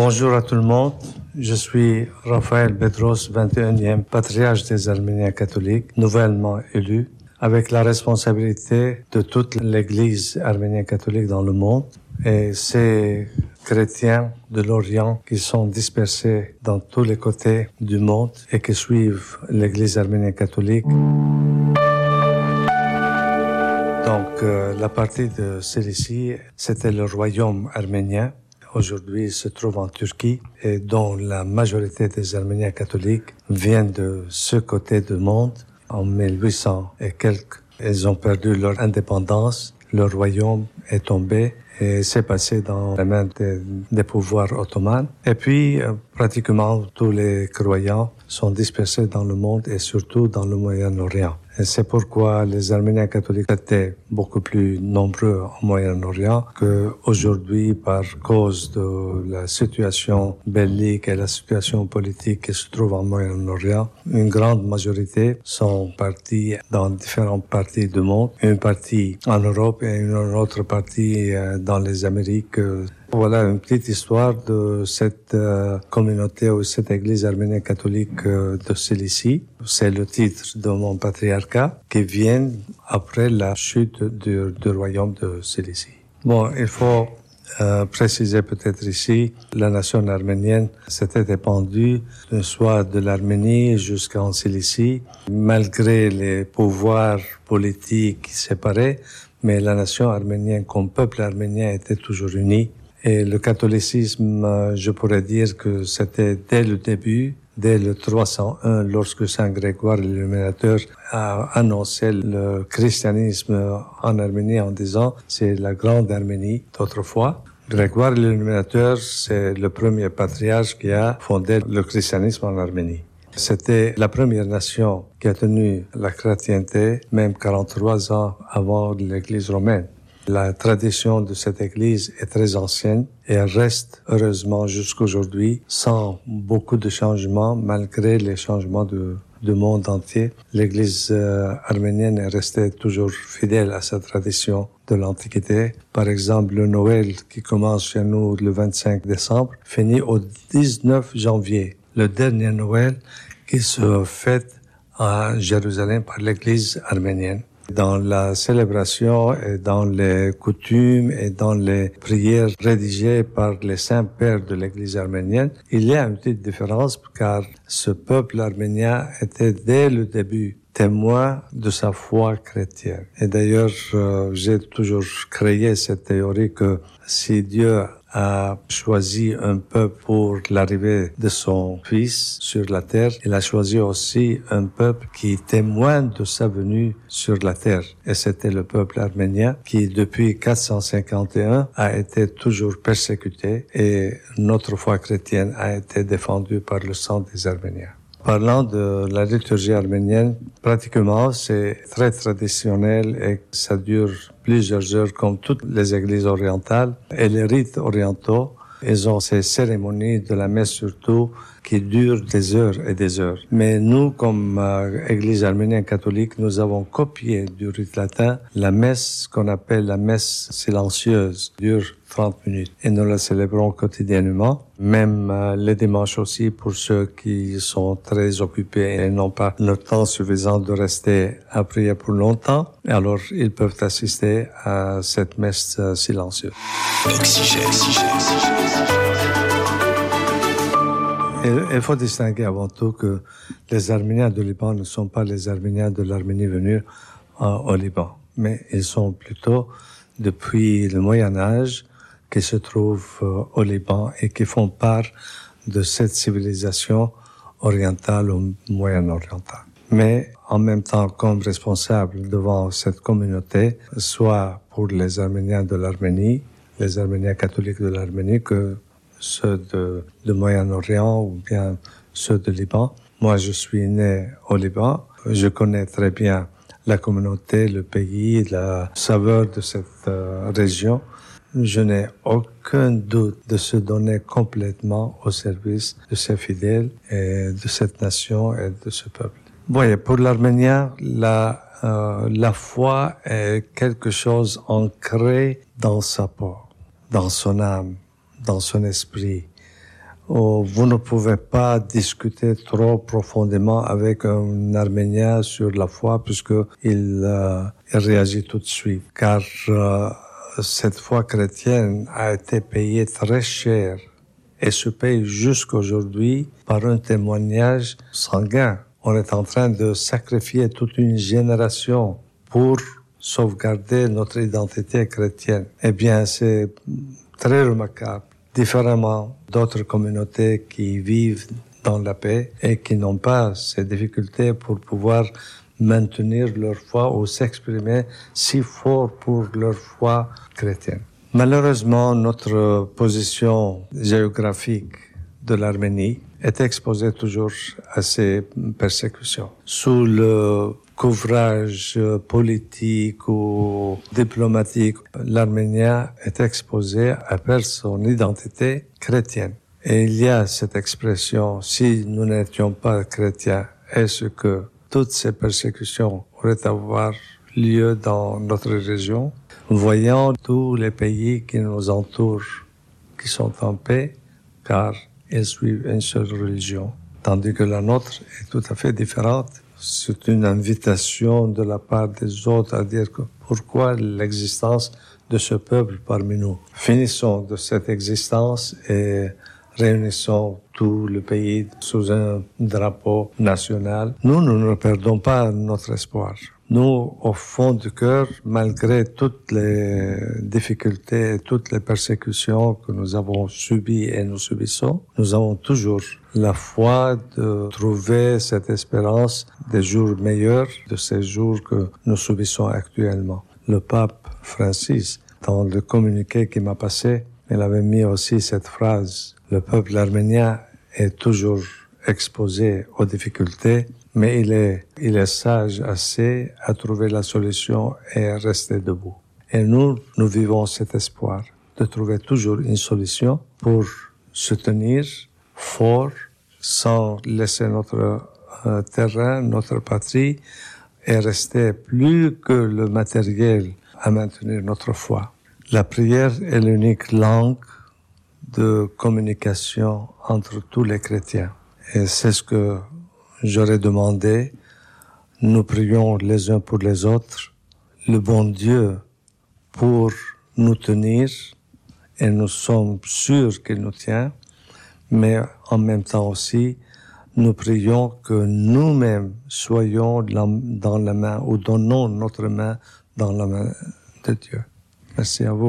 Bonjour à tout le monde. Je suis Raphaël Bedros, 21e patriarche des Arméniens catholiques, nouvellement élu, avec la responsabilité de toute l'Église arménienne catholique dans le monde. Et ces chrétiens de l'Orient qui sont dispersés dans tous les côtés du monde et qui suivent l'Église arménienne catholique. Donc, euh, la partie de Cilicie, c'était le royaume arménien. Aujourd'hui, se trouve en Turquie et dont la majorité des Arméniens catholiques viennent de ce côté du monde. En 1800 et quelques, ils ont perdu leur indépendance. Leur royaume est tombé et s'est passé dans les mains des, des pouvoirs ottomans. Et puis, euh, pratiquement tous les croyants sont dispersés dans le monde et surtout dans le Moyen-Orient. C'est pourquoi les Arméniens catholiques étaient beaucoup plus nombreux au Moyen-Orient qu'aujourd'hui par cause de la situation bellique et la situation politique qui se trouve en Moyen-Orient. Une grande majorité sont partis dans différentes parties du monde. Une partie en Europe et une autre partie euh, dans les Amériques voilà une petite histoire de cette euh, communauté ou cette église arménienne catholique euh, de Cilicie. C'est le titre de mon patriarcat qui vient après la chute du, royaume de Cilicie. Bon, il faut euh, préciser peut-être ici, la nation arménienne s'était épandue soit de l'Arménie jusqu'en Cilicie, malgré les pouvoirs politiques séparés, mais la nation arménienne comme peuple arménien était toujours unie et le catholicisme, euh, je pourrais dire que c'était dès le début, dès le 301, lorsque Saint Grégoire l'Illuminateur a annoncé le christianisme en Arménie en disant c'est la grande Arménie d'autrefois. Grégoire l'Illuminateur, c'est le premier patriarche qui a fondé le christianisme en Arménie. C'était la première nation qui a tenu la chrétienté, même 43 ans avant l'Église romaine. La tradition de cette église est très ancienne et elle reste heureusement jusqu'aujourd'hui sans beaucoup de changements malgré les changements de, du monde entier. L'église euh, arménienne est restée toujours fidèle à sa tradition de l'Antiquité. Par exemple, le Noël qui commence chez nous le 25 décembre finit au 19 janvier, le dernier Noël qui se fête à Jérusalem par l'église arménienne. Dans la célébration et dans les coutumes et dans les prières rédigées par les saints pères de l'Église arménienne, il y a une petite différence car ce peuple arménien était dès le début témoin de sa foi chrétienne. Et d'ailleurs, euh, j'ai toujours créé cette théorie que si Dieu a choisi un peuple pour l'arrivée de son fils sur la terre. Il a choisi aussi un peuple qui témoigne de sa venue sur la terre. Et c'était le peuple arménien qui, depuis 451, a été toujours persécuté et notre foi chrétienne a été défendue par le sang des Arméniens. Parlant de la liturgie arménienne, pratiquement c'est très traditionnel et ça dure plusieurs heures comme toutes les églises orientales. Et les rites orientaux, ils ont ces cérémonies de la messe surtout qui durent des heures et des heures. Mais nous, comme euh, Église arménienne catholique, nous avons copié du rite latin la messe qu'on appelle la messe silencieuse, dure 30 minutes. Et nous la célébrons quotidiennement, même euh, les dimanches aussi pour ceux qui sont très occupés et n'ont pas le temps suffisant de rester à prier pour longtemps. Alors, ils peuvent assister à cette messe euh, silencieuse. Il faut distinguer avant tout que les Arméniens du Liban ne sont pas les Arméniens de l'Arménie venue euh, au Liban, mais ils sont plutôt depuis le Moyen Âge qui se trouvent euh, au Liban et qui font part de cette civilisation orientale ou moyen-orientale. Mais en même temps comme responsable devant cette communauté, soit pour les Arméniens de l'Arménie, les Arméniens catholiques de l'Arménie, que ceux de, Moyen-Orient ou bien ceux de Liban. Moi, je suis né au Liban. Je connais très bien la communauté, le pays, la saveur de cette euh, région. Je n'ai aucun doute de se donner complètement au service de ces fidèles et de cette nation et de ce peuple. Voyez, pour l'Arménien, la, euh, foi est quelque chose ancré dans sa peau, dans son âme, dans son esprit. oh, vous ne pouvez pas discuter trop profondément avec un Arménien sur la foi puisque il, euh, réagit tout de suite. Car euh, cette foi chrétienne a été payée très cher et se paye jusqu'aujourd'hui par un témoignage sanguin. On est en train de sacrifier toute une génération pour sauvegarder notre identité chrétienne. Eh bien, c'est très remarquable. Différemment d'autres communautés qui vivent dans la paix et qui n'ont pas ces difficultés pour pouvoir maintenir leur foi ou s'exprimer si fort pour leur foi chrétienne. Malheureusement, notre position géographique de l'Arménie est exposée toujours à ces persécutions. Sous le couvrage politique ou diplomatique, l'Arménien est exposé à perdre son identité chrétienne. Et il y a cette expression, si nous n'étions pas chrétiens, est-ce que toutes ces persécutions auraient à avoir lieu dans notre région voyant tous les pays qui nous entourent, qui sont en paix, car ils suivent une seule religion, tandis que la nôtre est tout à fait différente. C'est une invitation de la part des autres à dire pourquoi l'existence de ce peuple parmi nous. Finissons de cette existence et réunissons tout le pays sous un drapeau national. Nous, nous ne perdons pas notre espoir. Nous, au fond du cœur, malgré toutes les difficultés et toutes les persécutions que nous avons subies et nous subissons, nous avons toujours la foi de trouver cette espérance des jours meilleurs de ces jours que nous subissons actuellement. Le pape Francis, dans le communiqué qui m'a passé, il avait mis aussi cette phrase. Le peuple arménien est toujours exposé aux difficultés, mais il est, il est sage assez à trouver la solution et à rester debout. Et nous, nous vivons cet espoir de trouver toujours une solution pour se tenir fort sans laisser notre euh, terrain, notre patrie et rester plus que le matériel à maintenir notre foi. La prière est l'unique langue de communication entre tous les chrétiens. Et c'est ce que j'aurais demandé. Nous prions les uns pour les autres, le bon Dieu pour nous tenir, et nous sommes sûrs qu'il nous tient, mais en même temps aussi, nous prions que nous-mêmes soyons dans la main ou donnons notre main dans la main de Dieu. Merci à vous.